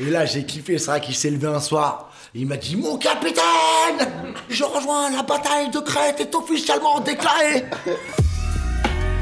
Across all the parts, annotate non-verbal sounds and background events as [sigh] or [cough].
Et là, j'ai kiffé, c'est vrai qu'il s'est levé un soir. Il m'a dit Mon capitaine Je rejoins la bataille de Crète est officiellement déclarée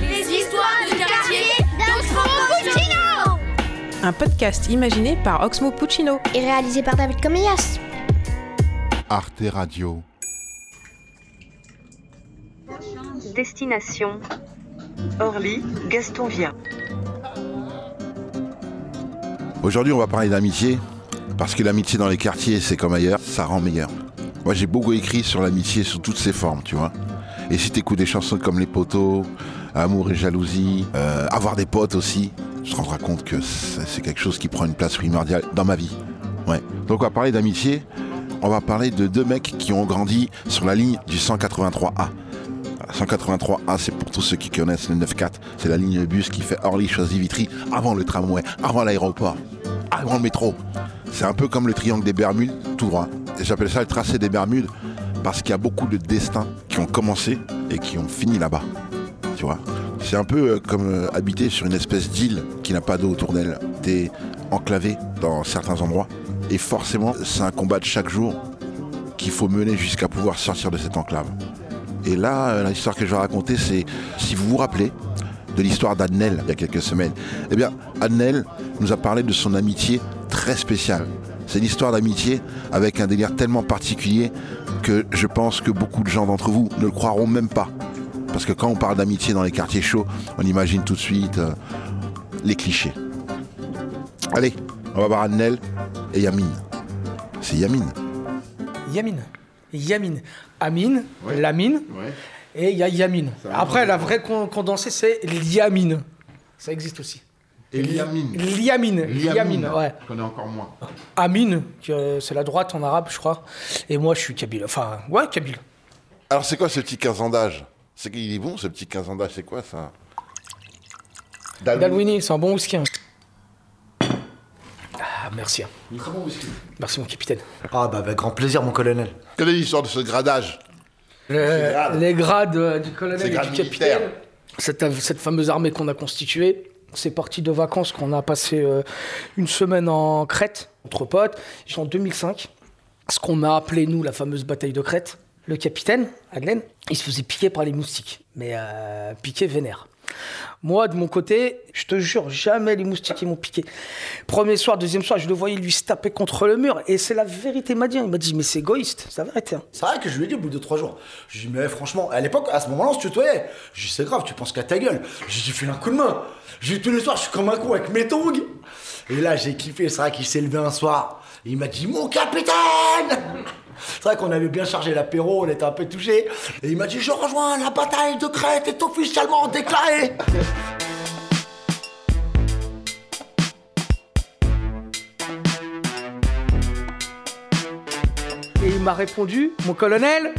Les histoires du quartier d'Oxmo Puccino Un podcast imaginé par Oxmo Puccino. et réalisé par David Comillas. Arte Radio. Destination Orly, Gaston Via. Aujourd'hui, on va parler d'amitié, parce que l'amitié dans les quartiers, c'est comme ailleurs, ça rend meilleur. Moi, j'ai beaucoup écrit sur l'amitié sous toutes ses formes, tu vois. Et si t'écoutes des chansons comme Les Poteaux, Amour et Jalousie, euh, Avoir des potes aussi, tu te rendras compte que c'est quelque chose qui prend une place primordiale dans ma vie. Ouais. Donc, on va parler d'amitié. On va parler de deux mecs qui ont grandi sur la ligne du 183A. 183A, c'est pour tous ceux qui connaissent le 9-4. C'est la ligne de bus qui fait Orly-Choisy-Vitry avant le tramway, avant l'aéroport, avant le métro. C'est un peu comme le triangle des Bermudes, tout droit. Et j'appelle ça le tracé des Bermudes parce qu'il y a beaucoup de destins qui ont commencé et qui ont fini là-bas. C'est un peu euh, comme euh, habiter sur une espèce d'île qui n'a pas d'eau autour d'elle. T'es enclavé dans certains endroits. Et forcément, c'est un combat de chaque jour qu'il faut mener jusqu'à pouvoir sortir de cette enclave. Et là, euh, l'histoire que je vais raconter, c'est, si vous vous rappelez, de l'histoire d'Adnel il y a quelques semaines. Eh bien, Adnel nous a parlé de son amitié très spéciale. C'est l'histoire d'amitié avec un délire tellement particulier que je pense que beaucoup de gens d'entre vous ne le croiront même pas. Parce que quand on parle d'amitié dans les quartiers chauds, on imagine tout de suite euh, les clichés. Allez, on va voir Adnel et Yamine. C'est Yamine. Yamine. Yamine. Amine, Lamine, et il y a Yamine. Après, la vraie con- condensée, c'est Liamine. Ça existe aussi. Et Yamine. Liamine. Liamine, ouais. Je connais encore moins. Amine, que c'est la droite en arabe, je crois. Et moi, je suis kabyle. Enfin, ouais, kabyle. Alors c'est quoi ce petit 15 ans d'âge C'est qu'il est bon ce petit 15 ans d'âge, c'est quoi ça? Dalwini, c'est un bon hein. Merci. hein. Merci, mon capitaine. Ah, bah, avec grand plaisir, mon colonel. Quelle est l'histoire de ce gradage Le- les grades euh, du colonel et du capitaine. militaires. Cette, cette fameuse armée qu'on a constituée, c'est parti de vacances qu'on a passé euh, une semaine en Crète, entre potes. En 2005. Ce qu'on a appelé, nous, la fameuse bataille de Crète. Le capitaine, Adlen, il se faisait piquer par les moustiques. Mais euh, piquer vénère. Moi, de mon côté, je te jure, jamais les moustiques ils m'ont piqué. Premier soir, deuxième soir, je le voyais lui se taper contre le mur. Et c'est la vérité, il m'a dit. Il m'a dit, mais c'est égoïste, c'est la vérité. hein. C'est vrai que je lui ai dit au bout de trois jours. Je lui ai dit, mais franchement, à l'époque, à ce moment-là, on se tutoyait. Je lui ai c'est grave, tu penses qu'à ta gueule. J'ai dit, fais un coup de main. J'ai dit, tous les soirs, je suis comme un con avec mes tongs. Et là, j'ai kiffé. C'est vrai qu'il s'est levé un soir. Il m'a dit, mon capitaine C'est vrai qu'on avait bien chargé l'apéro, on était un peu touchés. Et il m'a dit, je rejoins la bataille de Crète est officiellement déclarée. Et il m'a répondu, mon colonel.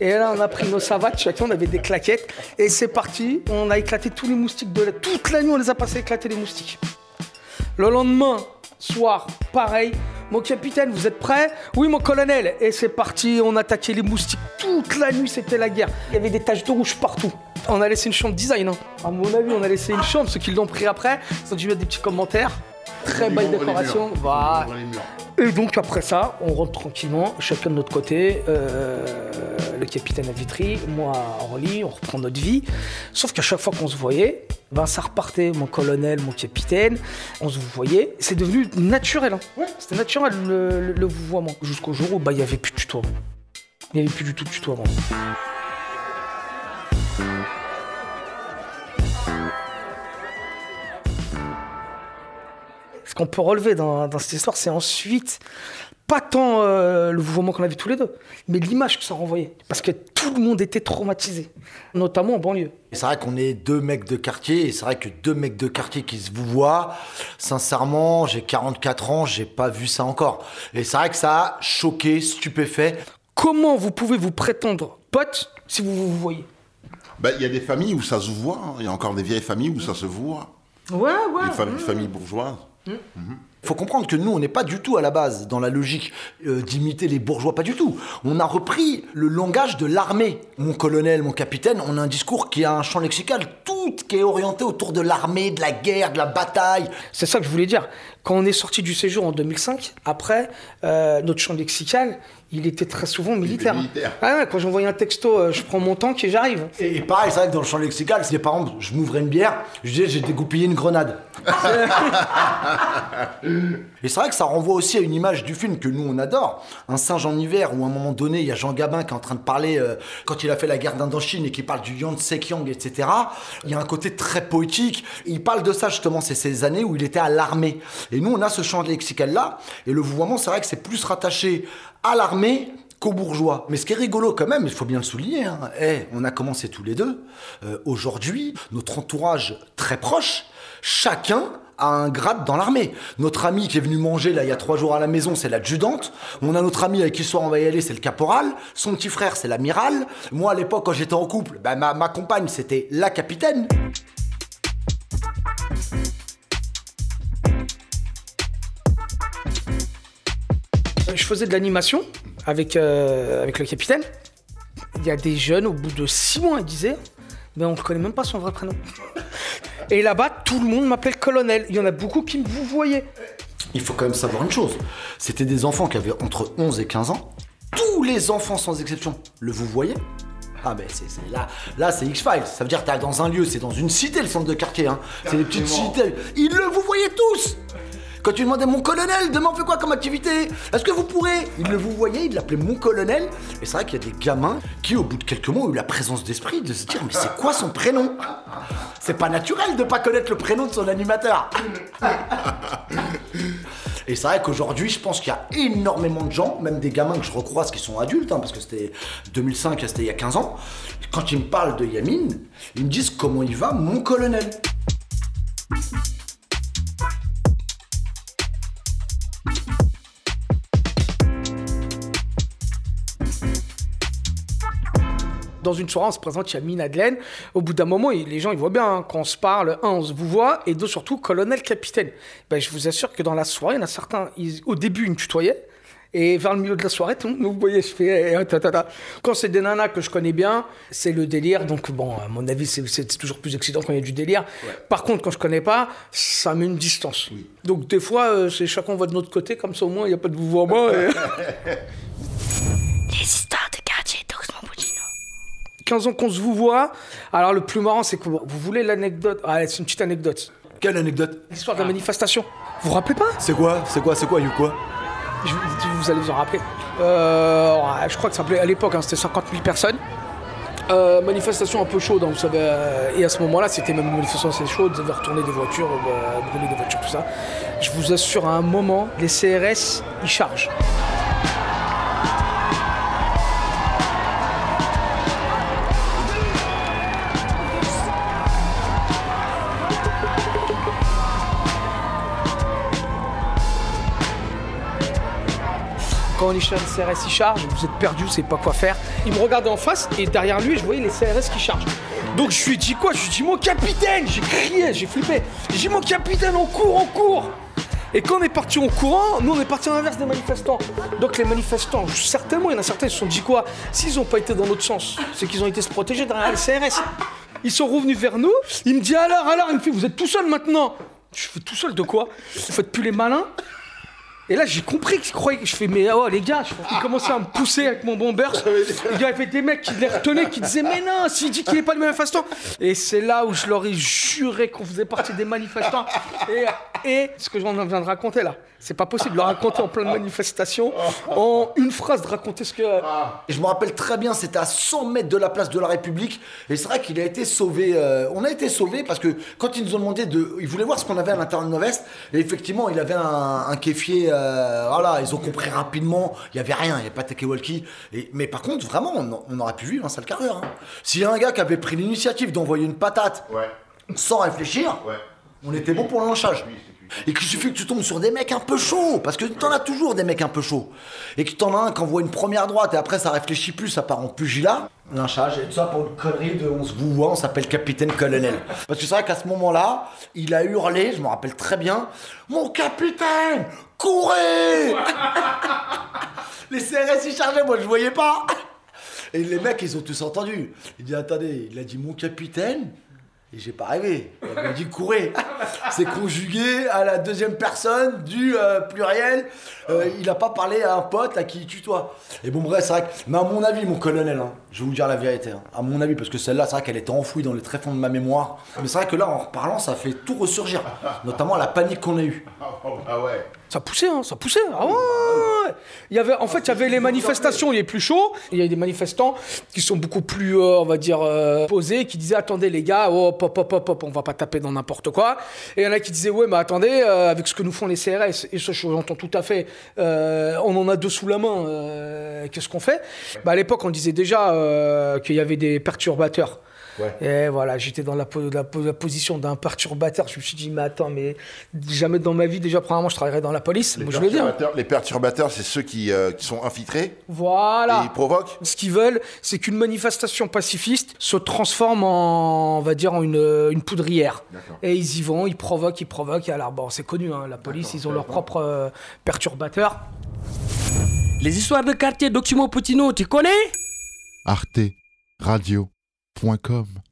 Et là, on a pris nos savates, chacun, on avait des claquettes. Et c'est parti, on a éclaté tous les moustiques de la... Toute la nuit, on les a passés à éclater les moustiques. Le lendemain, soir, pareil. Mon capitaine, vous êtes prêts Oui, mon colonel. Et c'est parti, on attaquait les moustiques. Toute la nuit, c'était la guerre. Il y avait des taches de rouge partout. On a laissé une chambre design. hein. À mon avis, on a laissé une chambre. Ceux qui l'ont pris après, ils ont dû mettre des petits commentaires. Très belle décoration. Voilà. Et donc après ça, on rentre tranquillement, chacun de notre côté, euh, le capitaine à Vitry, moi à Orly, on reprend notre vie. Sauf qu'à chaque fois qu'on se voyait, ben ça repartait, mon colonel, mon capitaine, on se voyait. C'est devenu naturel. hein. C'était naturel le, le, le vouvoiement. Jusqu'au jour où bah, il n'y avait plus de tutoiement. Il n'y avait plus du tout de tutoiement. Ce qu'on peut relever dans, dans cette histoire, c'est ensuite pas tant euh, le vouvoiement qu'on a vu tous les deux, mais l'image que ça renvoyait. Parce que tout le monde était traumatisé, notamment en banlieue. Et c'est vrai qu'on est deux mecs de quartier, et c'est vrai que deux mecs de quartier qui se vous voient, sincèrement, j'ai 44 ans, j'ai pas vu ça encore. Et c'est vrai que ça a choqué, stupéfait. Comment vous pouvez vous prétendre pote si vous vous voyez? Ben, Il y a des familles où ça se voit, hein. il y a encore des vieilles familles où ça se voit. Ouais, ouais. Les fam- familles bourgeoises. Faut comprendre que nous, on n'est pas du tout à la base dans la logique euh, d'imiter les bourgeois, pas du tout. On a repris le langage de l'armée. Mon colonel, mon capitaine, on a un discours qui a un champ lexical tout qui est orienté autour de l'armée, de la guerre, de la bataille. C'est ça que je voulais dire. Quand on est sorti du séjour en 2005, après, euh, notre champ lexical, il était très souvent militaire. militaire. Ah ouais, quand j'envoyais un texto, euh, je prends mon tank et j'arrive. Et, et pareil, c'est vrai que dans le champ lexical, si par exemple je m'ouvrais une bière, je disais j'ai dégoupillé une grenade. [laughs] et c'est vrai que ça renvoie aussi à une image du film que nous on adore. Un singe en hiver où à un moment donné il y a Jean Gabin qui est en train de parler euh, quand il a fait la guerre d'Indochine et qui parle du Yan Sekyang, etc. Il y a un côté très poétique. Il parle de ça justement, c'est ces années où il était à l'armée. Et nous on a ce champ lexical là. Et le vouvoiement, c'est vrai que c'est plus rattaché à l'armée qu'aux bourgeois. Mais ce qui est rigolo quand même, il faut bien le souligner, hein, eh, on a commencé tous les deux. Euh, Aujourd'hui, notre entourage très proche, chacun a un grade dans l'armée. Notre ami qui est venu manger là il y a trois jours à la maison, c'est l'adjudante. On a notre ami avec qui soir on va y aller, c'est le caporal. Son petit frère, c'est l'amiral. Moi à l'époque quand j'étais en couple, bah, ma compagne c'était la capitaine. Je faisais de l'animation avec, euh, avec le capitaine. Il y a des jeunes, au bout de six mois, ils disaient Mais on ne connaît même pas son vrai prénom. [laughs] Et là-bas, tout le monde m'appelait le colonel. Il y en a beaucoup qui me vous voyez. Il faut quand même savoir une chose. C'était des enfants qui avaient entre 11 et 15 ans. Tous les enfants sans exception le vous voyez ah ben c'est c'est- là, là c'est X-Files. Ça veut dire que t'es dans un lieu, c'est dans une cité le centre de quartier. Hein. C'est des petites cités. Ils le vous voyez tous quand tu demandais mon colonel, demain on fait quoi comme activité? Est-ce que vous pourrez? Il le vous voyait, il l'appelait mon colonel. Et c'est vrai qu'il y a des gamins qui, au bout de quelques mois, ont eu la présence d'esprit de se dire Mais c'est quoi son prénom? C'est pas naturel de pas connaître le prénom de son animateur. Et c'est vrai qu'aujourd'hui, je pense qu'il y a énormément de gens, même des gamins que je recroise qui sont adultes, hein, parce que c'était 2005, c'était il y a 15 ans. Quand ils me parlent de Yamine, ils me disent comment il va, mon colonel. Dans une soirée, on se présente, il y a Mine Madeleine. Au bout d'un moment, les gens ils voient bien hein, quand on se parle. Un, on se vous voit, et deux, surtout, colonel, capitaine. Ben, je vous assure que dans la soirée, il y en a certains, ils- au début, ils me tutoyaient. Et vers le milieu de la soirée, tout le monde nous voyait, je fais. eh, ta, ta, ta. Quand c'est des nanas que je connais bien, c'est le délire. Donc, bon, à mon avis, c'est- toujours plus excitant quand il y a du délire. Par contre, quand je connais pas, ça met une distance. Donc, des fois, euh, c'est chacun va de notre côté, comme ça au moins, il n'y a pas de vouvoiement. et- [laughs] [laughs] Les histoires de quartier d'Oxmo Puccino. 15 ans qu'on se vous voit. Alors le plus marrant, c'est que vous voulez l'anecdote. Ah, c'est une petite anecdote. Quelle anecdote L'histoire de la manifestation. Vous vous rappelez pas? C'est quoi? C'est quoi? C'est quoi, you quoi? Je- Vous allez vous en rappeler. Euh, je crois que ça s'appelait à l'époque, hein, c'était 50 000 personnes. Euh, manifestation un peu chaude, hein, vous savez. euh, et à ce moment-là, c'était même une manifestation assez chaude. Vous avez retourné des voitures, brûlé des voitures, tout ça. Je vous assure, à un moment, les CRS, ils chargent. Quand on est chez CRS, il charge, vous êtes perdu, vous savez pas quoi faire. Il me regardait en face et derrière lui, je voyais les CRS qui chargent. Donc je lui ai dit quoi? Je lui ai dit mon capitaine J'ai crié, j'ai flippé. J'ai dit mon capitaine, on court, on court Et quand on est parti en courant, nous on est parti à l'inverse des manifestants. Donc les manifestants, certainement, il y en a certains qui se sont dit quoi? S'ils n'ont pas été dans notre sens, c'est qu'ils ont été se protéger derrière les CRS. Ils sont revenus vers nous. Il me dit alors, alors, il me fait, vous êtes tout seul maintenant Je fais tout seul de quoi? Vous faites plus les malins? Et là, j'ai compris qu'il croyait que je fais, mais oh les gars, je- il commençait à me pousser avec mon bomber. Il y avait des mecs qui les retenaient, qui disaient, mais non, s'il dit qu'il n'est pas le manifestant. Et c'est là où je leur ai juré qu'on faisait partie des manifestants. Et, et ce que j'en viens de raconter là, c'est pas possible de le raconter en pleine manifestation, en une phrase de raconter ce que. Et je me rappelle très bien, c'était à 100 mètres de la place de la République. Et c'est vrai qu'il a été sauvé. euh, on a été sauvé parce que quand ils nous ont demandé de. Ils voulaient voir ce qu'on avait à l'intérieur de nos vestes. Et effectivement, il avait un, un kéfier. euh, voilà, ils ont compris rapidement. Il n'y avait rien, il n'y avait pas de walkie Et Mais par contre, vraiment, on, on aurait pu vivre un sale carrure. Hein. S'il y a un gars qui avait pris l'initiative d'envoyer une patate Ouais. sans réfléchir, Ouais. on était bon pour le lynchage. Et qu'il suffit que tu tombes sur des mecs un peu chauds, parce que t'en as toujours des mecs un peu chauds. Et que t'en as un qui envoie une première droite et après ça réfléchit plus, ça part en pugilat. Lynchage, et tout ça pour une connerie de on se voit, on s'appelle capitaine colonel. Parce que c'est vrai qu'à ce moment-là, il a hurlé, je me rappelle très bien, Mon capitaine, courez [laughs] Les CRS ils chargeaient, moi je voyais pas. Et les mecs ils ont tous entendu. Il dit attendez, il a dit mon capitaine Et j'ai pas rêvé. Elle m'a dit courez. [laughs] C'est conjugué à la deuxième personne du euh, pluriel. Euh, il a pas parlé à un pote à qui il tutoie. Et bon, bref, c'est vrai que. Mais à mon avis, mon colonel, hein, je vais vous dire la vérité. hein, à mon avis, parce que celle-là, c'est vrai qu'elle était enfouie dans les tréfonds de ma mémoire. Mais c'est vrai que là, en reparlant, ça fait tout ressurgir. Notamment la panique qu'on a eue. [laughs] Ah ouais. Ça poussait, hein, ça poussait. Ah ouais, ouais. Il y avait, en fait, il y avait les manifestations les plus chauds. Il y a des manifestants qui sont beaucoup plus, euh, on va dire, euh, posés, qui disaient attendez les gars, hop, hop, on va pas taper dans n'importe quoi. Et il y en a qui disaient ouais, mais attendez, euh, avec ce que nous font les CRS, et ça, j'entends tout à fait, on en a deux sous la main. Qu'est-ce qu'on fait? Bah, À l'époque, on disait déjà qu'il y avait des perturbateurs. Et voilà, j'étais dans la, po- la po- la position d'un perturbateur. Je me suis dit, mais attends, mais jamais dans ma vie, déjà, premièrement, je travaillerais dans la police. Les Moi, je le dis. hein. perturbateurs, les perturbateurs, c'est ceux qui, euh, qui sont infiltrés et Voilà. ils provoquent. Ce qu'ils veulent, c'est qu'une manifestation pacifiste se transforme en, on va dire, en une, une poudrière. D'accord. Et ils y vont, ils provoquent, ils provoquent. Et alors, bon, c'est connu, hein, la police, ils ont leurs propres euh, perturbateurs. Les histoires de quartier d'Oximo Puccino, tu connais? Arte Radio.com